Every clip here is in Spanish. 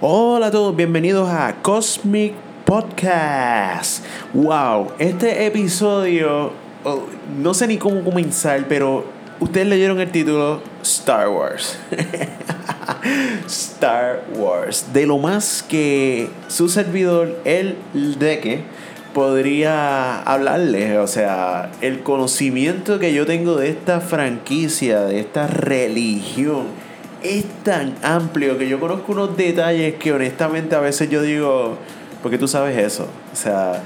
Hola a todos, bienvenidos a Cosmic Podcast. Wow, este episodio, oh, no sé ni cómo comenzar, pero ustedes leyeron el título Star Wars. Star Wars. De lo más que su servidor, el Deque, podría hablarles. O sea, el conocimiento que yo tengo de esta franquicia, de esta religión es tan amplio que yo conozco unos detalles que honestamente a veces yo digo, ¿por qué tú sabes eso? O sea,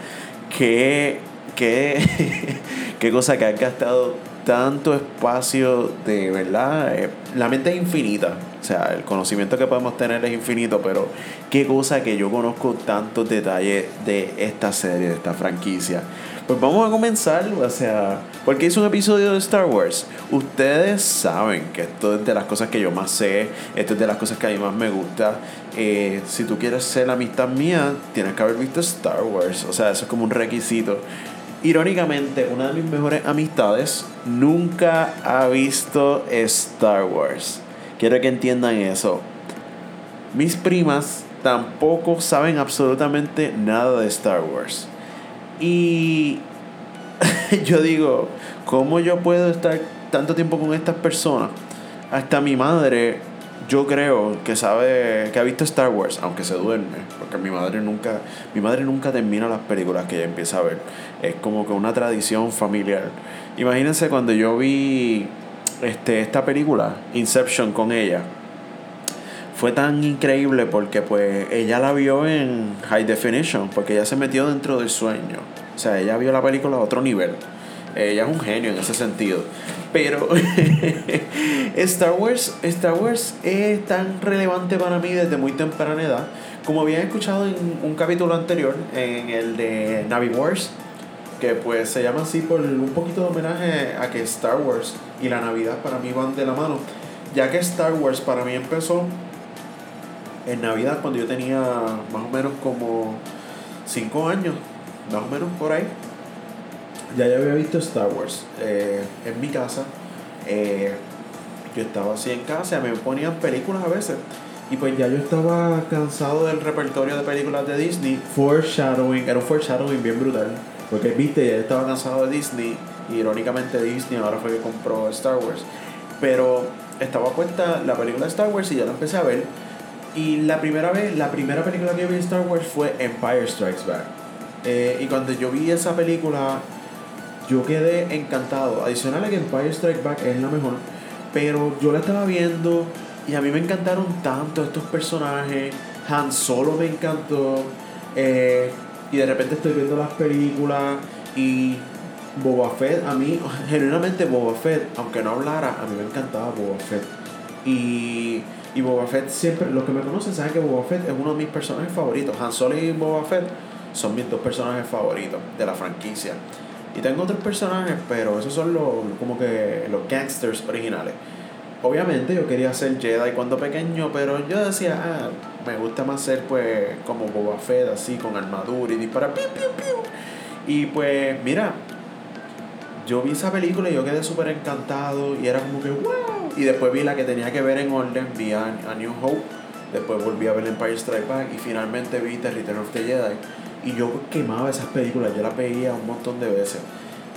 qué, qué, qué cosa que ha gastado tanto espacio de verdad. Eh, la mente es infinita. O sea, el conocimiento que podemos tener es infinito, pero qué cosa que yo conozco tantos detalles de esta serie, de esta franquicia. Pues vamos a comenzar, o sea, porque hice un episodio de Star Wars. Ustedes saben que esto es de las cosas que yo más sé, esto es de las cosas que a mí más me gusta. Eh, si tú quieres ser la amistad mía, tienes que haber visto Star Wars, o sea, eso es como un requisito. Irónicamente, una de mis mejores amistades nunca ha visto Star Wars. Quiero que entiendan eso. Mis primas tampoco saben absolutamente nada de Star Wars. Y yo digo, ¿cómo yo puedo estar tanto tiempo con estas personas? Hasta mi madre, yo creo que sabe, que ha visto Star Wars, aunque se duerme, porque mi madre nunca, mi madre nunca termina las películas que ella empieza a ver. Es como que una tradición familiar. Imagínense cuando yo vi este, esta película, Inception, con ella fue tan increíble porque pues ella la vio en high definition, porque ella se metió dentro del sueño. O sea, ella vio la película a otro nivel. Ella es un genio en ese sentido. Pero Star Wars, Star Wars es tan relevante para mí desde muy temprana edad. Como habían escuchado en un capítulo anterior, en el de Navi Wars, que pues se llama así por un poquito de homenaje a que Star Wars y la Navidad para mí van de la mano. Ya que Star Wars para mí empezó en Navidad cuando yo tenía más o menos como 5 años, más o menos por ahí, ya yo había visto Star Wars eh, en mi casa. Eh, yo estaba así en casa, me ponían películas a veces. Y pues ya yo estaba cansado del repertorio de películas de Disney. Foreshadowing, era un foreshadowing bien brutal. Porque viste, ya estaba cansado de Disney. Y irónicamente Disney ahora fue que compró Star Wars. Pero estaba puesta la película de Star Wars y ya la empecé a ver. Y la primera vez, la primera película que vi de Star Wars fue Empire Strikes Back. Eh, y cuando yo vi esa película, yo quedé encantado. Adicional a que Empire Strikes Back es la mejor, pero yo la estaba viendo y a mí me encantaron tanto estos personajes. Han Solo me encantó. Eh, y de repente estoy viendo las películas y Boba Fett, a mí, genuinamente Boba Fett, aunque no hablara, a mí me encantaba Boba Fett. Y y Boba Fett siempre, los que me conocen saben que Boba Fett es uno de mis personajes favoritos. Han Solo y Boba Fett son mis dos personajes favoritos de la franquicia. Y tengo otros personajes, pero esos son los, como que los gangsters originales. Obviamente yo quería ser Jedi cuando pequeño, pero yo decía, ah, me gusta más ser pues como Boba Fett, así con armadura y disparar. Piu, piu, piu. Y pues mira, yo vi esa película y yo quedé súper encantado y era como que, wow y después vi la que tenía que ver en orden, vi a, New Hope, después volví a ver Empire Strike Back y finalmente vi The Return of the Jedi. Y yo quemaba esas películas, yo las veía un montón de veces.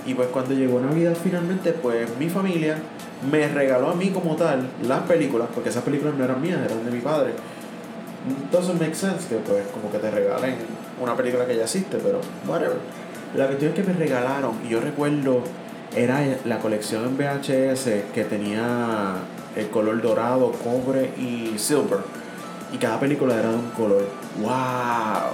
Y pues cuando llegó Navidad finalmente, pues mi familia me regaló a mí como tal las películas, porque esas películas no eran mías, eran de mi padre. Entonces make sense que pues como que te regalen una película que ya existe, pero whatever. La cuestión es que me regalaron y yo recuerdo era la colección en VHS que tenía el color dorado, cobre y silver. Y cada película era de un color. ¡Wow!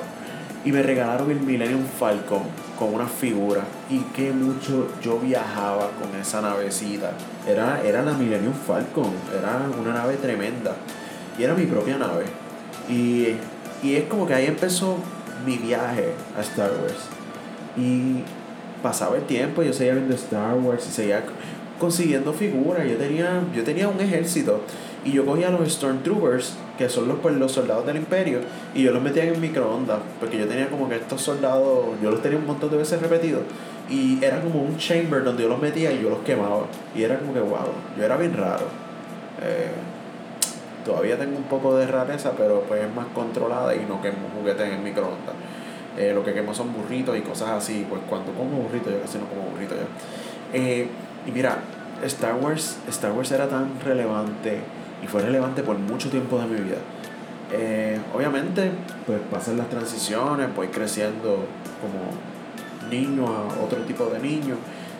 Y me regalaron el Millennium Falcon con una figura. Y qué mucho yo viajaba con esa navecita. Era, era la Millennium Falcon. Era una nave tremenda. Y era mi propia nave. Y, y es como que ahí empezó mi viaje a Star Wars. Y pasaba el tiempo, yo seguía viendo Star Wars y seguía consiguiendo figuras. Yo tenía, yo tenía un ejército y yo cogía los Stormtroopers, que son los, pues, los soldados del imperio, y yo los metía en microondas, porque yo tenía como que estos soldados, yo los tenía un montón de veces repetidos, y era como un chamber donde yo los metía y yo los quemaba. Y era como que, wow, yo era bien raro. Eh, Todavía tengo un poco de rareza, pero pues es más controlada y no quemo juguetes en microondas. Eh, lo que quemo son burritos y cosas así. Pues cuando como burritos, yo casi no como burritos ya. Eh, y mira, Star Wars, Star Wars era tan relevante y fue relevante por mucho tiempo de mi vida. Eh, obviamente, pues pasan las transiciones, voy creciendo como niño a otro tipo de niño.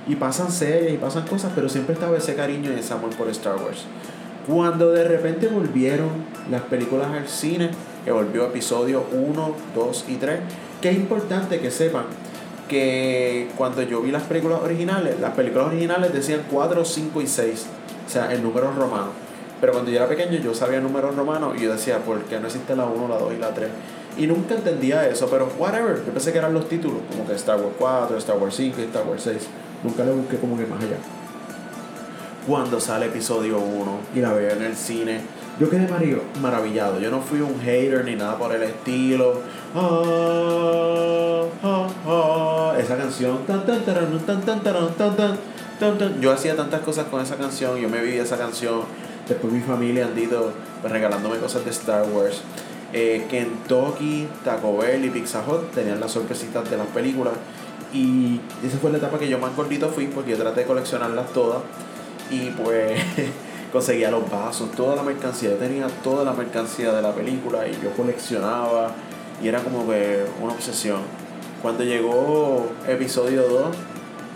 Y pasan series y pasan cosas, pero siempre estaba ese cariño y ese amor por Star Wars. Cuando de repente volvieron las películas al cine, que volvió episodio 1, 2 y 3, que es importante que sepan que cuando yo vi las películas originales, las películas originales decían 4, 5 y 6, o sea, en números romanos. Pero cuando yo era pequeño yo sabía números romanos y yo decía, ¿por qué no existe la 1, la 2 y la 3? Y nunca entendía eso, pero whatever, yo pensé que eran los títulos, como que Star Wars 4, Star Wars 5 y Star Wars 6. Nunca le busqué como que más allá. Cuando sale episodio 1 y la veo en el cine, yo quedé maravillado. Yo no fui un hater ni nada por el estilo. Esa canción. Yo hacía tantas cosas con esa canción. Yo me viví esa canción. Después mi familia han ido pues, regalándome cosas de Star Wars. Eh, Kentucky, Taco Bell y Pizza Hut tenían las sorpresitas de las películas. Y esa fue la etapa que yo más gordito fui porque yo traté de coleccionarlas todas. Y pues conseguía los vasos, toda la mercancía. Yo tenía toda la mercancía de la película y yo coleccionaba. Y era como que una obsesión. Cuando llegó episodio 2,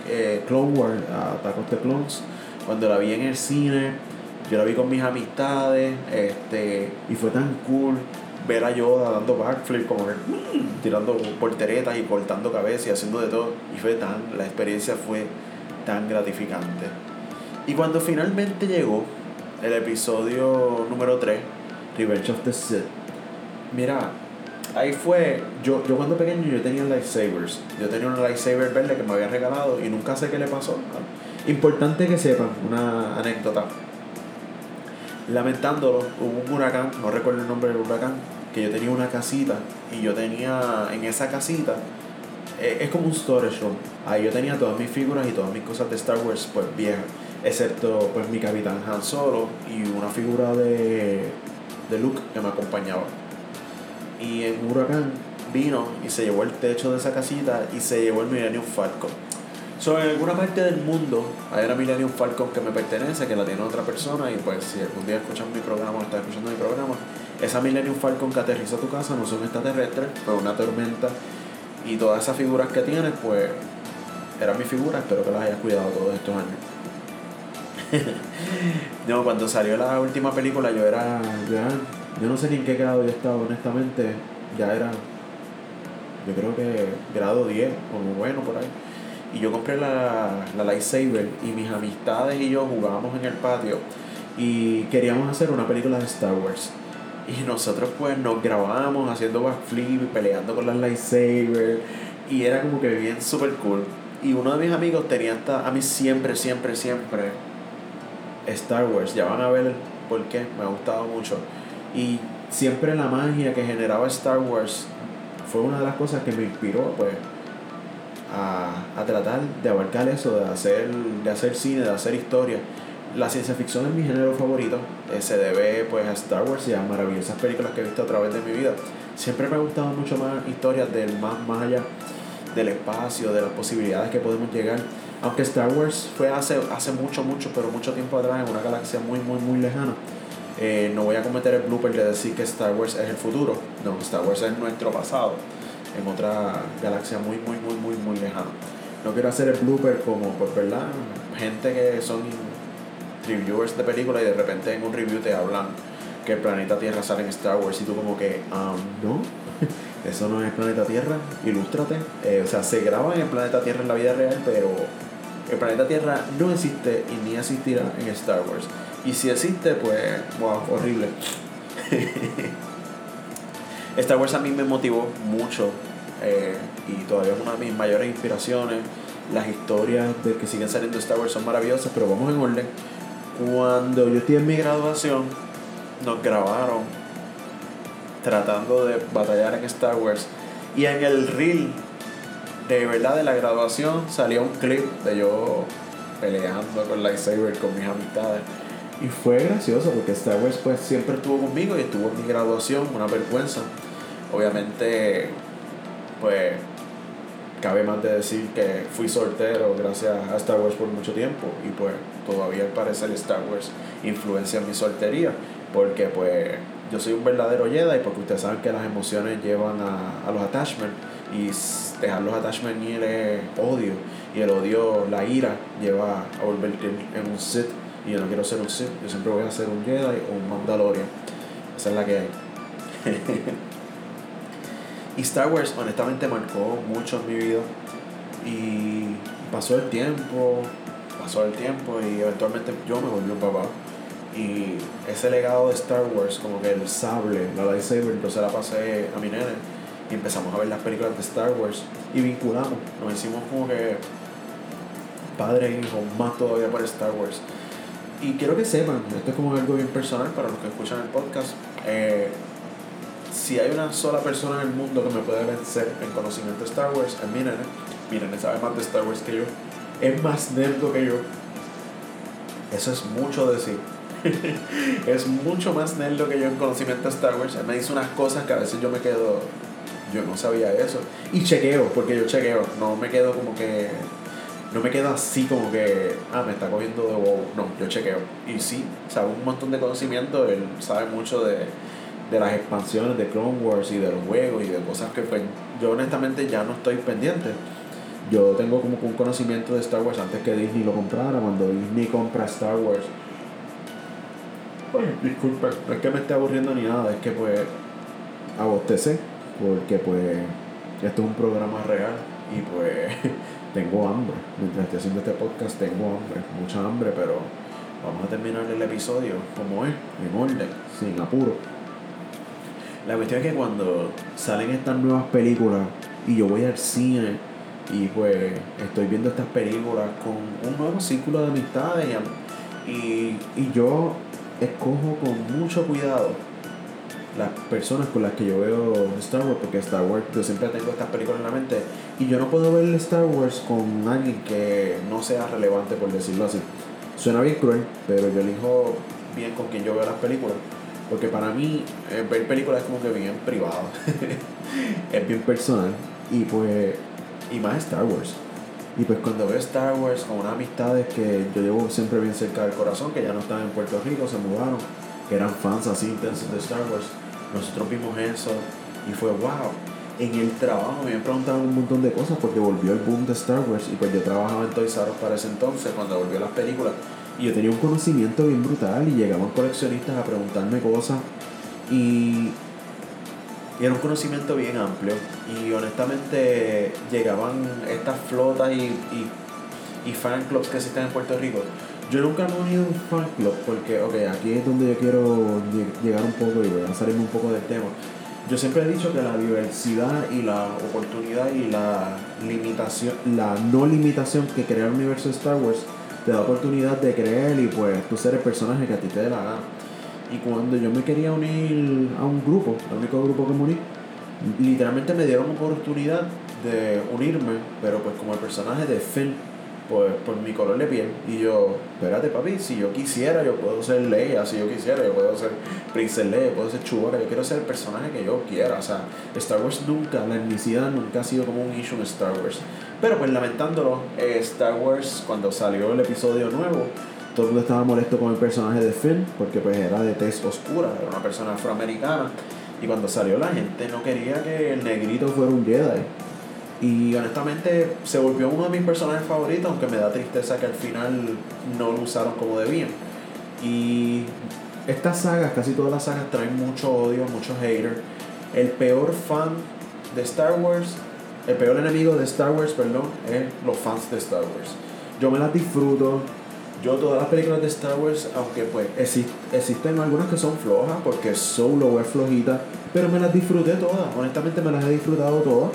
eh, Clone Wars, Attack of the Clones, cuando la vi en el cine, yo la vi con mis amistades, este, y fue tan cool ver a Yoda dando backflip, como que, mm, tirando porteretas y cortando cabezas y haciendo de todo. Y fue tan, la experiencia fue tan gratificante. Y cuando finalmente llegó el episodio número 3, Revenge of the Sith, mira, ahí fue, yo, yo cuando pequeño yo tenía lightsabers, yo tenía un lightsaber verde que me había regalado y nunca sé qué le pasó. Importante que sepan, una anécdota. Lamentándolo, hubo un huracán, no recuerdo el nombre del huracán, que yo tenía una casita y yo tenía en esa casita eh, es como un storage room. Ahí yo tenía todas mis figuras y todas mis cosas de Star Wars pues viejas, excepto pues mi capitán Han Solo y una figura de, de Luke que me acompañaba. Y un huracán vino y se llevó el techo de esa casita y se llevó el Millennium Falcon. So, en alguna parte del mundo hay una Millennium Falcon que me pertenece, que la tiene otra persona y pues si algún día escuchan mi programa o estás escuchando mi programa, esa Millennium Falcon que aterriza a tu casa no son extraterrestres, fue una tormenta. Y todas esas figuras que tienes, pues, eran mis figuras, espero que las hayas cuidado todos estos años. no, cuando salió la última película yo era, yo no sé ni en qué grado yo estaba, honestamente, ya era, yo creo que grado 10, como bueno por ahí. Y yo compré la, la lightsaber y mis amistades y yo jugábamos en el patio y queríamos hacer una película de Star Wars. Y nosotros pues nos grabábamos haciendo backflip peleando con las lightsabers. Y era como que bien super cool. Y uno de mis amigos tenía hasta, a mí siempre, siempre, siempre Star Wars. Ya van a ver por qué, me ha gustado mucho. Y siempre la magia que generaba Star Wars fue una de las cosas que me inspiró pues a, a tratar de abarcar eso, de hacer, de hacer cine, de hacer historia la ciencia ficción es mi género favorito. Se debe pues a Star Wars y a maravillosas películas que he visto a través de mi vida. Siempre me ha gustado mucho más historias del más, más allá del espacio, de las posibilidades que podemos llegar. Aunque Star Wars fue hace, hace mucho, mucho, pero mucho tiempo atrás en una galaxia muy, muy, muy lejana. Eh, no voy a cometer el blooper de decir que Star Wars es el futuro. No, Star Wars es nuestro pasado en otra galaxia muy, muy, muy, muy, muy lejana. No quiero hacer el blooper como, por verdad, gente que son reviewers de películas y de repente en un review te hablan que el planeta Tierra sale en Star Wars y tú como que, um, no, eso no es el planeta Tierra, ilústrate. Eh, o sea, se graba en el planeta Tierra en la vida real, pero el planeta Tierra no existe y ni existirá en Star Wars. Y si existe, pues, wow, horrible. Star Wars a mí me motivó mucho eh, y todavía es una de mis mayores inspiraciones. Las historias de que siguen saliendo Star Wars son maravillosas, pero vamos en orden. Cuando yo estuve en mi graduación, nos grabaron tratando de batallar en Star Wars. Y en el reel de verdad de la graduación salió un clip de yo peleando con lightsaber con mis amistades. Y fue gracioso porque Star Wars pues siempre estuvo conmigo y estuvo en mi graduación, una vergüenza. Obviamente, pues cabe más de decir que fui soltero gracias a Star Wars por mucho tiempo y pues todavía al parecer Star Wars influencia mi soltería porque pues yo soy un verdadero Jedi porque ustedes saben que las emociones llevan a, a los attachments y dejar los attachments y el odio y el odio, la ira lleva a volverte en un Sith y yo no quiero ser un Sith, yo siempre voy a ser un Jedi o un Mandalorian. Esa es la que hay. Y Star Wars honestamente marcó mucho en mi vida. Y pasó el tiempo pasó el tiempo y eventualmente yo me volví un papá. Y ese legado de Star Wars, como que el sable, la lightsaber, yo se la pasé a mi nene y empezamos a ver las películas de Star Wars y vinculamos, nos hicimos como que padre e hijo, más todavía por Star Wars. Y quiero que sepan, esto es como algo bien personal para los que escuchan el podcast. Eh, si hay una sola persona en el mundo que me puede vencer en conocimiento de Star Wars, es. Mi nene sabe más de Star Wars que yo. Es más nerdo que yo. Eso es mucho decir. es mucho más nerdo que yo en conocimiento de Star Wars. Él me dice unas cosas que a veces yo me quedo. Yo no sabía eso. Y chequeo, porque yo chequeo. No me quedo como que. No me quedo así como que. Ah, me está cogiendo de bobo. No, yo chequeo. Y sí, sabe un montón de conocimiento. Él sabe mucho de, de las expansiones de Clone Wars y de los juegos y de cosas que pues, yo honestamente ya no estoy pendiente. Yo tengo como un conocimiento de Star Wars antes que Disney lo comprara. Cuando Disney compra Star Wars disculpe, no es que me esté aburriendo ni nada, es que pues abostecé, porque pues esto es un programa real y pues tengo hambre. Mientras estoy haciendo este podcast tengo hambre, mucha hambre, pero vamos a terminar el episodio como es, en orden, sin apuro. La cuestión es que cuando salen estas nuevas películas y yo voy al cine y pues estoy viendo estas películas con un nuevo círculo de amistades y, y yo escojo con mucho cuidado las personas con las que yo veo Star Wars, porque Star Wars, yo siempre tengo estas películas en la mente, y yo no puedo ver Star Wars con alguien que no sea relevante, por decirlo así. Suena bien cruel, pero yo elijo bien con quien yo veo las películas, porque para mí eh, ver películas es como que bien privado, es bien personal, y pues, y más Star Wars. Y pues cuando veo Star Wars con unas amistades que yo llevo siempre bien cerca del corazón, que ya no están en Puerto Rico, se mudaron, que eran fans así intensos de Star Wars, nosotros vimos eso y fue wow. En el trabajo me preguntaban un montón de cosas porque volvió el boom de Star Wars y pues yo trabajaba en Toys R para ese entonces cuando volvió las películas y yo tenía un conocimiento bien brutal y llegaban coleccionistas a preguntarme cosas y era un conocimiento bien amplio. Y honestamente llegaban estas flotas y, y fan clubs que existen en Puerto Rico. Yo nunca me he unido a un fan club porque, ok, aquí es donde yo quiero llegar un poco y voy a salirme un poco del tema. Yo siempre he dicho que la diversidad y la oportunidad y la limitación, la no limitación que crea el universo de Star Wars te da oportunidad de creer y pues tú ser el personaje que a ti te dé la gana. Y cuando yo me quería unir a un grupo, el único grupo que me uní, literalmente me dieron oportunidad de unirme, pero pues como el personaje de Finn, pues por mi color de piel. Y yo, espérate papi, si yo quisiera, yo puedo ser Leia, si yo quisiera, yo puedo ser Princess Leia, puedo ser Chewbacca, yo quiero ser el personaje que yo quiera. O sea, Star Wars nunca, la etnicidad nunca ha sido como un issue en Star Wars. Pero pues lamentándolo, eh, Star Wars, cuando salió el episodio nuevo, todo el mundo estaba molesto con el personaje de Finn porque pues era de tez oscura, era una persona afroamericana. Y cuando salió la gente no quería que el negrito fuera un Jedi. Y honestamente se volvió uno de mis personajes favoritos, aunque me da tristeza que al final no lo usaron como debían. Y estas sagas, casi todas las sagas traen mucho odio, muchos haters. El peor fan de Star Wars, el peor enemigo de Star Wars, perdón, es los fans de Star Wars. Yo me las disfruto, yo todas las películas de Star Wars, aunque pues existen algunas que son flojas, porque Solo es flojita, pero me las disfruté todas, honestamente me las he disfrutado todas.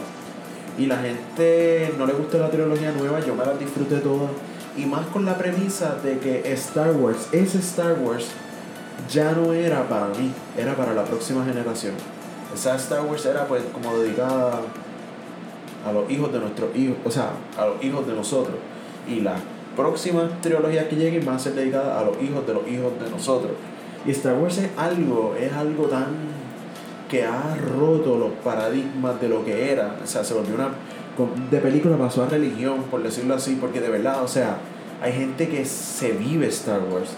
Y la gente no le gusta la trilogía nueva, yo me las disfruté todas. Y más con la premisa de que Star Wars, ese Star Wars, ya no era para mí, era para la próxima generación. Esa Star Wars era pues como dedicada a los hijos de nuestros hijos, o sea, a los hijos de nosotros. Y la próximas trilogías que lleguen van a ser dedicadas a los hijos de los hijos de nosotros. Y Star Wars es algo, es algo tan que ha roto los paradigmas de lo que era. O sea, se volvió una. De película pasó a religión, por decirlo así, porque de verdad, o sea, hay gente que se vive Star Wars.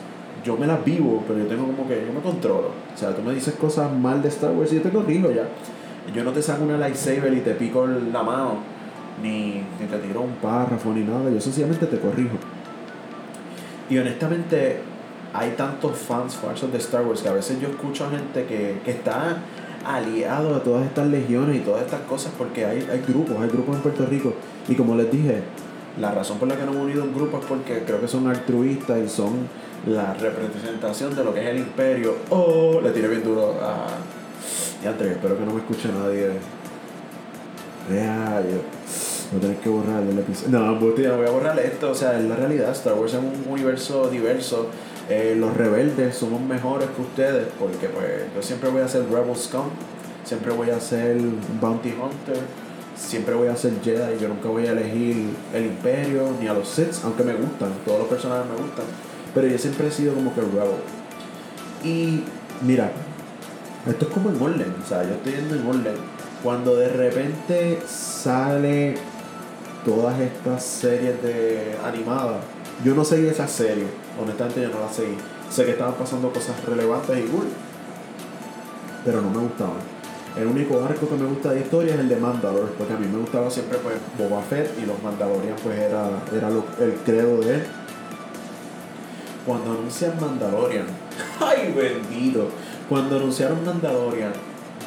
Yo me las vivo, pero yo tengo como que. Yo me controlo. O sea, tú me dices cosas mal de Star Wars y yo te corrijo ya. Yo no te saco una lightsaber y te pico la mano, ni, te tiro un párrafo, ni nada. Yo sencillamente te corrijo. Y honestamente, hay tantos fans falsos de Star Wars que a veces yo escucho a gente que, que está aliado a todas estas legiones y todas estas cosas porque hay, hay grupos, hay grupos en Puerto Rico. Y como les dije, la razón por la que no hemos unido un grupo es porque creo que son altruistas y son la representación de lo que es el imperio. Oh, le tiré bien duro a. Ya espero que no me escuche nadie. Ya, yo. No tenés que borrar el episodio. No, no voy a borrar esto. O sea, es la realidad. Star Wars es un universo diverso eh, los rebeldes somos mejores que ustedes porque pues yo siempre voy a ser Rebel Scum, siempre voy a ser Bounty Hunter, siempre voy a ser Jedi, yo nunca voy a elegir el Imperio ni a los Sith, aunque me gustan, todos los personajes me gustan, pero yo siempre he sido como que Rebel. Y mira, esto es como en orden, o sea, yo estoy yendo en orden. Cuando de repente sale todas estas series de animadas, yo no seguí esa serie honestamente yo no la seguí. Sé que estaban pasando cosas relevantes y cool, pero no me gustaban. El único arco que me gusta de historia es el de Mandalore, porque a mí me gustaba siempre pues Boba Fett y los Mandalorian pues era, era el credo de él. Cuando anuncian Mandalorian, ¡ay bendito! Cuando anunciaron Mandalorian,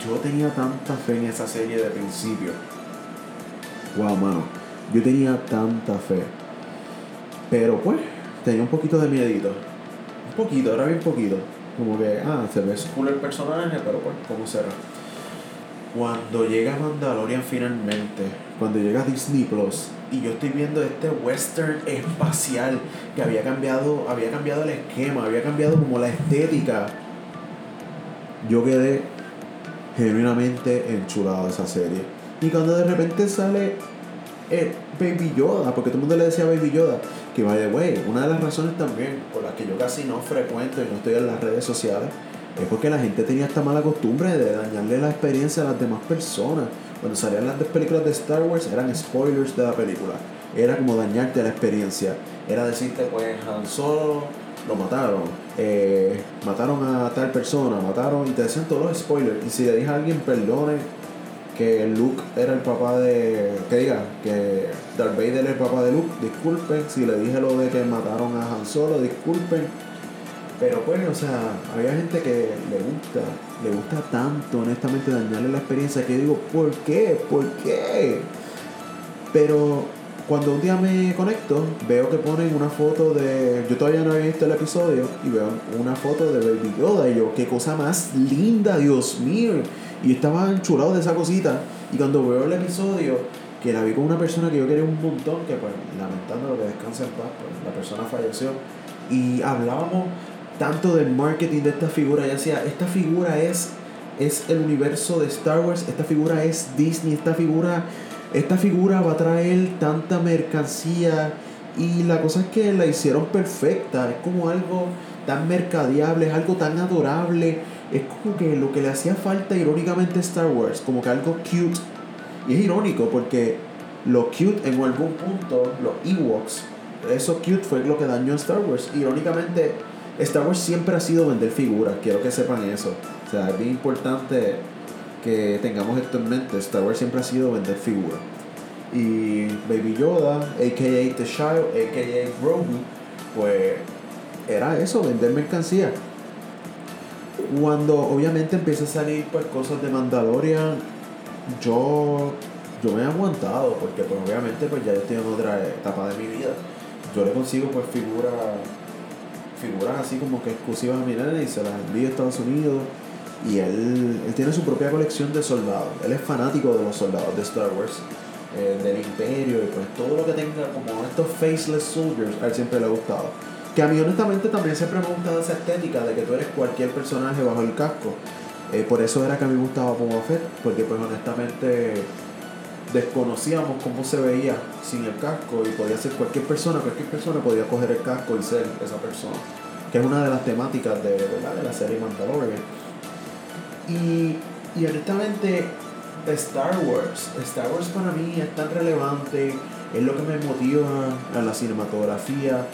yo tenía tanta fe en esa serie de principio. Wow, mano. Yo tenía tanta fe. Pero pues, tenía un poquito de miedito. Un poquito, era bien poquito. Como que, ah, se ve cool el personaje, pero pues, ¿cómo será? Cuando llega Mandalorian finalmente, cuando llega Disney Plus, y yo estoy viendo este western espacial que había cambiado, había cambiado el esquema, había cambiado como la estética, yo quedé genuinamente enchulado de esa serie. Y cuando de repente sale Baby Yoda, porque todo el mundo le decía Baby Yoda, que vaya, güey, una de las razones también por las que yo casi no frecuento y no estoy en las redes sociales es porque la gente tenía esta mala costumbre de dañarle la experiencia a las demás personas. Cuando salían las películas de Star Wars eran spoilers de la película. Era como dañarte la experiencia. Era decirte, pues, Han Solo lo mataron. Eh, mataron a tal persona, mataron y te decían todos los spoilers. Y si le dije a alguien, perdone, que Luke era el papá de. que diga, que Darth Vader es el papá de Luke, disculpen. Si le dije lo de que mataron a Han Solo, disculpen. Pero pues, o sea, había gente que le gusta, le gusta tanto, honestamente, dañarle la experiencia que digo, ¿por qué? ¿Por qué? Pero cuando un día me conecto, veo que ponen una foto de. Yo todavía no había visto el episodio y veo una foto de Baby Yoda y yo, qué cosa más linda, Dios mío. Y estaba enchulado de esa cosita. Y cuando veo el episodio, que la vi con una persona que yo quería un montón, que pues lamentando lo que descansa en paz, pues la persona falleció. Y hablábamos tanto del marketing de esta figura. Y decía, esta figura es, es el universo de Star Wars, esta figura es Disney, esta figura, esta figura va a traer tanta mercancía. Y la cosa es que la hicieron perfecta, es como algo tan mercadeable, es algo tan adorable es como que lo que le hacía falta irónicamente a Star Wars, como que algo cute. Y es irónico porque lo cute en algún punto, los Ewoks, eso cute fue lo que dañó a Star Wars. Irónicamente, Star Wars siempre ha sido vender figuras, quiero que sepan eso. O sea, es bien importante que tengamos esto en mente. Star Wars siempre ha sido vender figuras. Y Baby Yoda, a.k.a. The Child, a.k.a. Grogu, pues era eso, vender mercancía cuando obviamente empieza a salir pues cosas de Mandalorian, yo, yo me he aguantado porque pues obviamente pues ya estoy en otra etapa de mi vida. Yo le consigo pues figuras figuras así como que exclusivas a mi y se las envío a Estados Unidos. Y él, él tiene su propia colección de soldados. Él es fanático de los soldados de Star Wars, eh, del Imperio y pues todo lo que tenga como estos faceless soldiers, a él siempre le ha gustado. Que a mí honestamente también siempre me ha gustado esa estética de que tú eres cualquier personaje bajo el casco. Eh, por eso era que a mí me gustaba Boba Fett, porque pues honestamente desconocíamos cómo se veía sin el casco y podía ser cualquier persona, cualquier persona podía coger el casco y ser esa persona. Que es una de las temáticas de, ¿verdad? de la serie Mandalorian. Y, y honestamente, Star Wars, Star Wars para mí es tan relevante, es lo que me motiva a la cinematografía.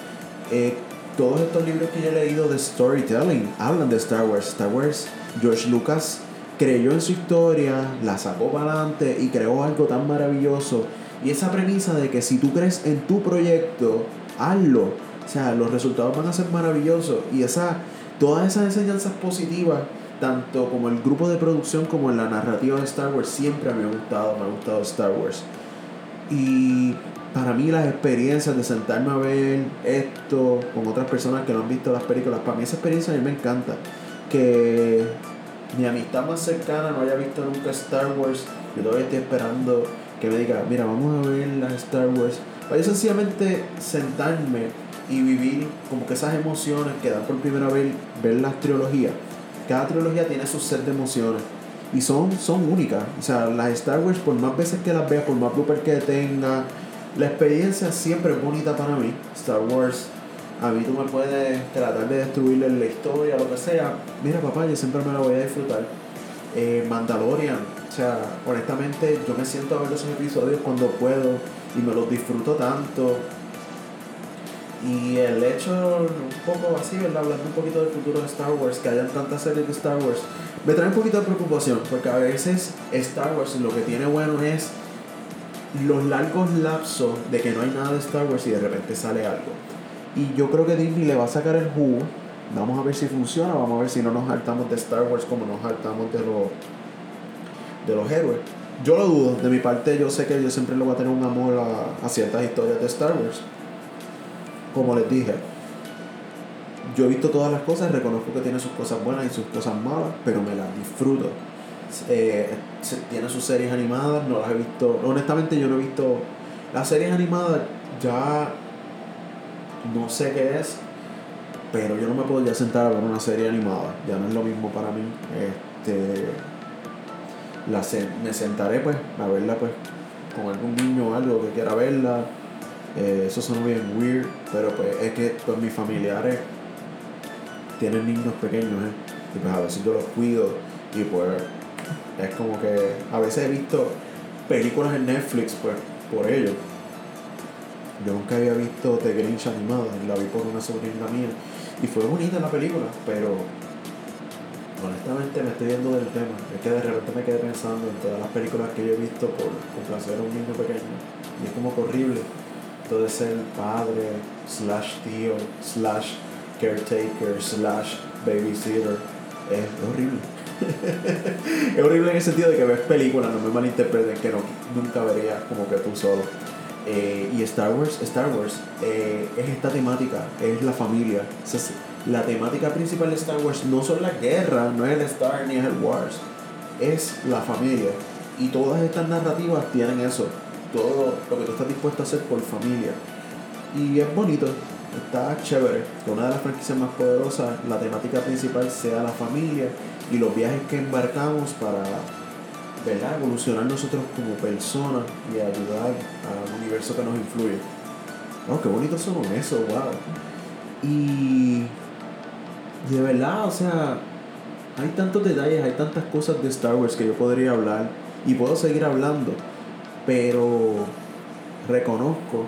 Eh, todos estos libros que yo he leído de storytelling hablan de Star Wars. Star Wars, George Lucas creyó en su historia, la sacó para adelante y creó algo tan maravilloso. Y esa premisa de que si tú crees en tu proyecto, hazlo. O sea, los resultados van a ser maravillosos. Y esa, todas esas enseñanzas positivas, tanto como el grupo de producción como en la narrativa de Star Wars, siempre me ha gustado, me ha gustado Star Wars. Y para mí las experiencias de sentarme a ver esto con otras personas que no han visto las películas, para mí esa experiencia a mí me encanta. Que mi amistad más cercana no haya visto nunca Star Wars, yo todavía estoy esperando que me diga, mira, vamos a ver las Star Wars. Para yo sencillamente sentarme y vivir como que esas emociones que dan por primera vez ver las trilogías. Cada trilogía tiene su set de emociones y son, son únicas. O sea, las Star Wars, por más veces que las vea, por más blooper que tenga, la experiencia siempre es bonita para mí. Star Wars, a mí tú me puedes tratar de destruirle la historia, lo que sea. Mira, papá, yo siempre me la voy a disfrutar. Eh, Mandalorian, o sea, honestamente, yo me siento a ver esos episodios cuando puedo y me los disfruto tanto. Y el hecho, un poco así, ¿verdad? Hablando un poquito del futuro de Star Wars, que hayan tantas series de Star Wars, me trae un poquito de preocupación, porque a veces Star Wars lo que tiene bueno es los largos lapsos de que no hay nada de Star Wars y de repente sale algo. Y yo creo que Disney le va a sacar el jugo. Vamos a ver si funciona, vamos a ver si no nos hartamos de Star Wars como nos hartamos de los, de los héroes. Yo lo dudo, de mi parte yo sé que yo siempre le voy a tener un amor a, a ciertas historias de Star Wars. Como les dije, yo he visto todas las cosas, reconozco que tiene sus cosas buenas y sus cosas malas, pero me las disfruto. Eh, tiene sus series animadas, no las he visto. Honestamente, yo no he visto las series animadas, ya no sé qué es, pero yo no me puedo ya sentar a ver una serie animada, ya no es lo mismo para mí. Este, la me sentaré pues a verla pues con algún niño o algo que quiera verla. Eh, eso suena bien weird, pero pues es que pues mis familiares tienen niños pequeños, ¿eh? y pues a veces yo los cuido y pues es como que a veces he visto películas en Netflix pues, por ellos. Yo nunca había visto The Grinch animada la vi por una sobrina mía. Y fue bonita la película, pero honestamente me estoy yendo del tema. Es que de repente me quedé pensando en todas las películas que yo he visto por complacer a un niño pequeño. Y es como horrible. Todo ser padre, slash tío, slash caretaker, slash babysitter. Es horrible. es horrible en el sentido de que ves películas, no me malinterpreten, que no, nunca verías como que tú solo. Eh, y Star Wars, Star Wars eh, es esta temática, es la familia. la temática principal de Star Wars no son las guerras, no es el Star ni es el Wars, es la familia. Y todas estas narrativas tienen eso, todo lo que tú estás dispuesto a hacer por familia. Y es bonito, está chévere que una de las franquicias más poderosas, la temática principal sea la familia y los viajes que embarcamos para ¿verdad? evolucionar nosotros como personas y ayudar al universo que nos influye. Oh, qué bonito son eso, wow. Y de verdad, o sea, hay tantos detalles, hay tantas cosas de Star Wars que yo podría hablar y puedo seguir hablando, pero reconozco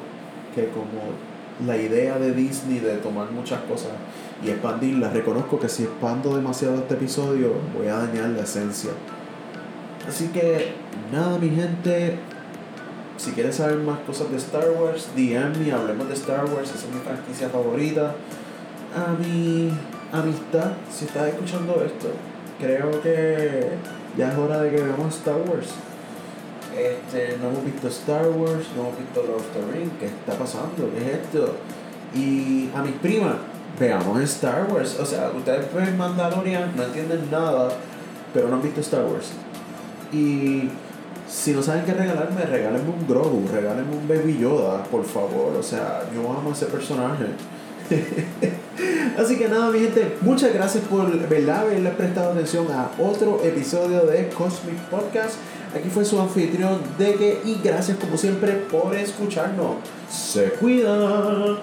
que como la idea de Disney de tomar muchas cosas y expandirlas, reconozco que si expando demasiado este episodio voy a dañar la esencia. Así que nada mi gente, si quieres saber más cosas de Star Wars, DM me, hablemos de Star Wars, esa es mi franquicia favorita. A mi amistad, si estás escuchando esto, creo que ya es hora de que veamos Star Wars. Este, no hemos visto Star Wars, no hemos visto Lord of the Rings, ¿qué está pasando? ¿Qué es esto? Y a mis primas, veamos Star Wars. O sea, ustedes ven Mandalorian, no entienden nada, pero no han visto Star Wars. Y si no saben qué regalarme, regálenme un Grogu, regálenme un Baby Yoda, por favor. O sea, yo amo a ese personaje. Así que nada, mi gente, muchas gracias por haberle prestado atención a otro episodio de Cosmic Podcast. Aquí fue su anfitrión Deke y gracias como siempre por escucharnos. Se cuidan.